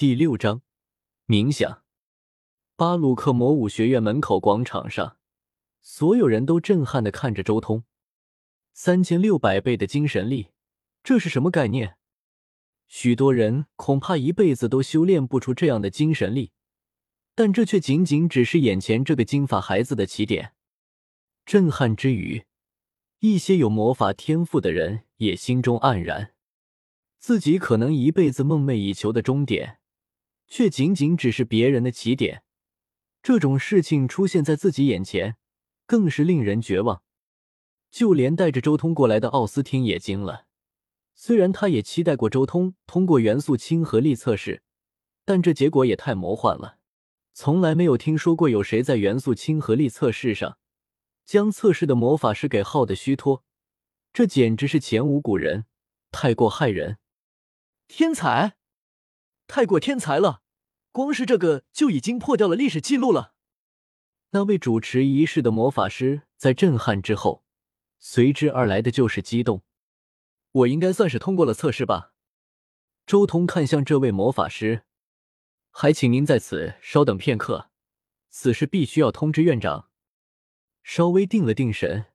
第六章冥想。巴鲁克魔武学院门口广场上，所有人都震撼的看着周通。三千六百倍的精神力，这是什么概念？许多人恐怕一辈子都修炼不出这样的精神力，但这却仅仅只是眼前这个金发孩子的起点。震撼之余，一些有魔法天赋的人也心中黯然，自己可能一辈子梦寐以求的终点。却仅仅只是别人的起点，这种事情出现在自己眼前，更是令人绝望。就连带着周通过来的奥斯汀也惊了。虽然他也期待过周通通过元素亲和力测试，但这结果也太魔幻了。从来没有听说过有谁在元素亲和力测试上将测试的魔法师给耗得虚脱，这简直是前无古人，太过骇人。天才！太过天才了，光是这个就已经破掉了历史记录了。那位主持仪式的魔法师在震撼之后，随之而来的就是激动。我应该算是通过了测试吧？周通看向这位魔法师，还请您在此稍等片刻，此事必须要通知院长。稍微定了定神，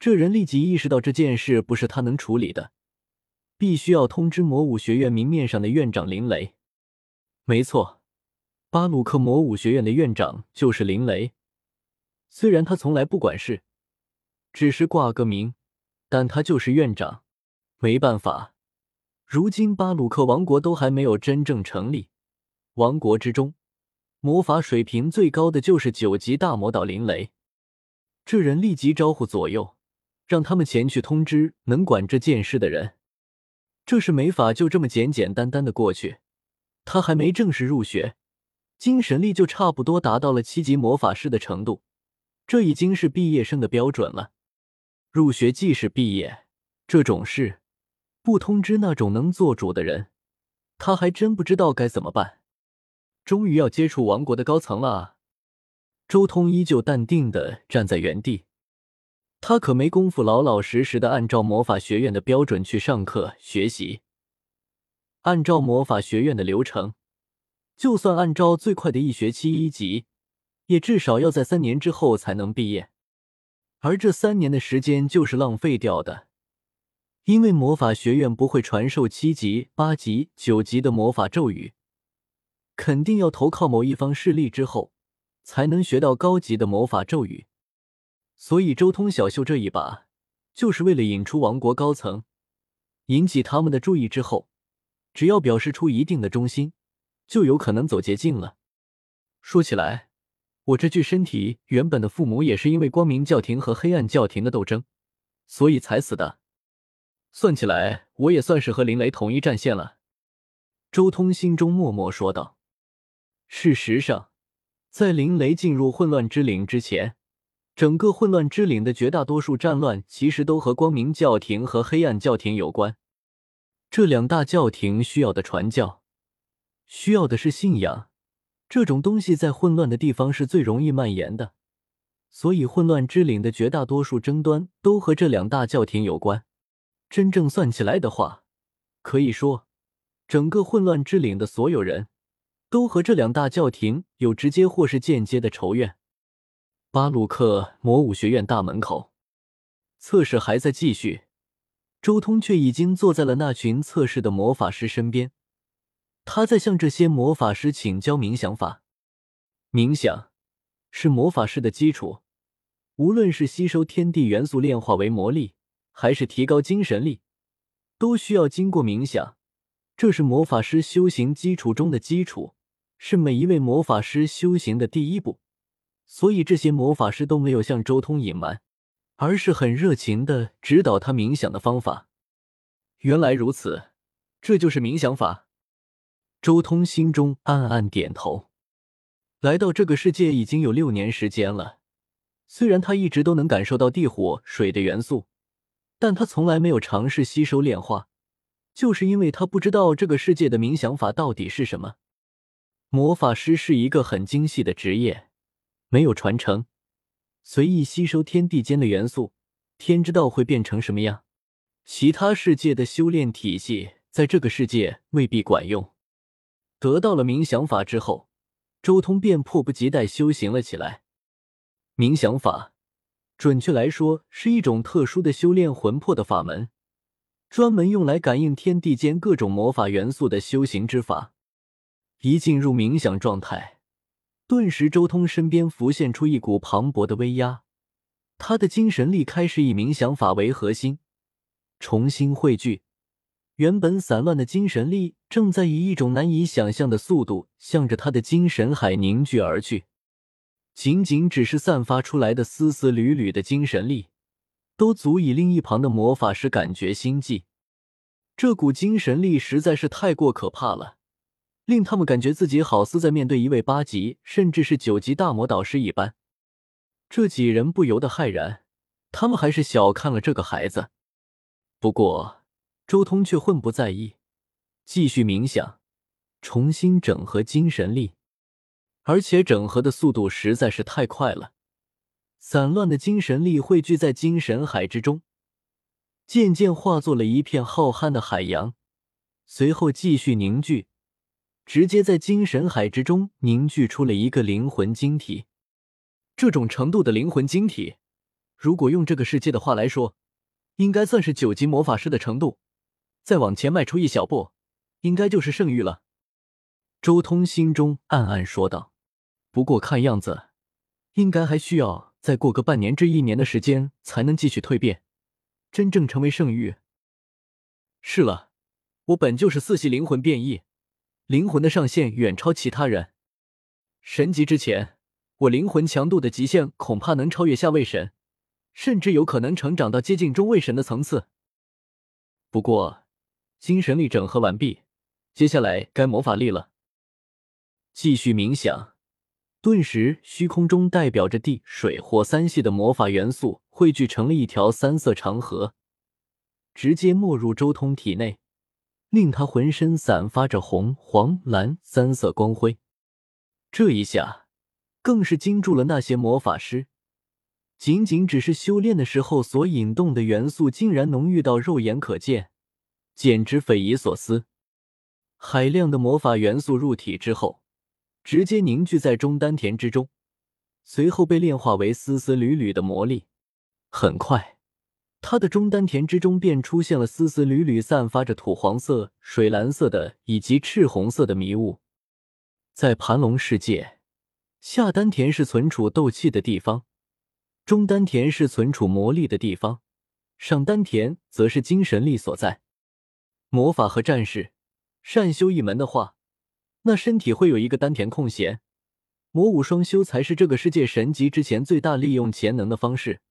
这人立即意识到这件事不是他能处理的，必须要通知魔武学院明面上的院长林雷。没错，巴鲁克魔武学院的院长就是林雷。虽然他从来不管事，只是挂个名，但他就是院长。没办法，如今巴鲁克王国都还没有真正成立，王国之中魔法水平最高的就是九级大魔导林雷。这人立即招呼左右，让他们前去通知能管这件事的人。这是没法就这么简简单单的过去。他还没正式入学，精神力就差不多达到了七级魔法师的程度，这已经是毕业生的标准了。入学即是毕业，这种事不通知那种能做主的人，他还真不知道该怎么办。终于要接触王国的高层了！周通依旧淡定的站在原地，他可没工夫老老实实的按照魔法学院的标准去上课学习。按照魔法学院的流程，就算按照最快的一学期一级，也至少要在三年之后才能毕业。而这三年的时间就是浪费掉的，因为魔法学院不会传授七级、八级、九级的魔法咒语，肯定要投靠某一方势力之后，才能学到高级的魔法咒语。所以周通小秀这一把，就是为了引出王国高层，引起他们的注意之后。只要表示出一定的忠心，就有可能走捷径了。说起来，我这具身体原本的父母也是因为光明教廷和黑暗教廷的斗争，所以才死的。算起来，我也算是和林雷同一战线了。周通心中默默说道。事实上，在林雷进入混乱之岭之前，整个混乱之岭的绝大多数战乱其实都和光明教廷和黑暗教廷有关。这两大教廷需要的传教，需要的是信仰，这种东西在混乱的地方是最容易蔓延的，所以混乱之岭的绝大多数争端都和这两大教廷有关。真正算起来的话，可以说，整个混乱之岭的所有人都和这两大教廷有直接或是间接的仇怨。巴鲁克魔武学院大门口，测试还在继续。周通却已经坐在了那群测试的魔法师身边，他在向这些魔法师请教冥想法。冥想是魔法师的基础，无论是吸收天地元素炼化为魔力，还是提高精神力，都需要经过冥想。这是魔法师修行基础中的基础，是每一位魔法师修行的第一步。所以这些魔法师都没有向周通隐瞒。而是很热情的指导他冥想的方法。原来如此，这就是冥想法。周通心中暗暗点头。来到这个世界已经有六年时间了，虽然他一直都能感受到地、火、水的元素，但他从来没有尝试吸收炼化，就是因为他不知道这个世界的冥想法到底是什么。魔法师是一个很精细的职业，没有传承。随意吸收天地间的元素，天知道会变成什么样。其他世界的修炼体系在这个世界未必管用。得到了冥想法之后，周通便迫不及待修行了起来。冥想法，准确来说是一种特殊的修炼魂魄的法门，专门用来感应天地间各种魔法元素的修行之法。一进入冥想状态，顿时周通身边浮现出一股磅礴的威压，他的精神力开始以冥想法为核心，重新汇聚。原本散乱的精神力正在以一种难以想象的速度向着他的精神海凝聚而去。仅仅只是散发出来的丝丝缕缕的精神力，都足以令一旁的魔法师感觉心悸。这股精神力实在是太过可怕了，令他们感觉自己好似在面对一位八级甚至是九级大魔导师一般。这几人不由得骇然，他们还是小看了这个孩子。不过。周通却混不在意，继续冥想，重新整合精神力，而且整合的速度实在是太快了。散乱的精神力汇聚在精神海之中，渐渐化作了一片浩瀚的海洋，随后继续凝聚，直接在精神海之中凝聚出了一个灵魂晶体。这种程度的灵魂晶体，如果用这个世界的话来说，应该算是九级魔法师的程度。再往前迈出一小步，应该就是圣域了。周通心中暗暗说道。不过看样子，应该还需要再过个半年至一年的时间，才能继续蜕变，真正成为圣域。是了，我本就是四系灵魂变异，灵魂的上限远超其他人。神级之前，我灵魂强度的极限恐怕能超越下位神，甚至有可能成长到接近中位神的层次。不过。精神力整合完毕，接下来该魔法力了。继续冥想，顿时虚空中代表着地、水、火三系的魔法元素汇聚成了一条三色长河，直接没入周通体内，令他浑身散发着红、黄、蓝三色光辉。这一下更是惊住了那些魔法师，仅仅只是修炼的时候所引动的元素，竟然浓郁到肉眼可见。简直匪夷所思！海量的魔法元素入体之后，直接凝聚在中丹田之中，随后被炼化为丝丝缕缕的魔力。很快，他的中丹田之中便出现了丝丝缕缕、散发着土黄色、水蓝色的以及赤红色的迷雾。在盘龙世界，下丹田是存储斗气的地方，中丹田是存储魔力的地方，上丹田则是精神力所在。魔法和战士善修一门的话，那身体会有一个丹田空闲。魔武双修才是这个世界神级之前最大利用潜能的方式。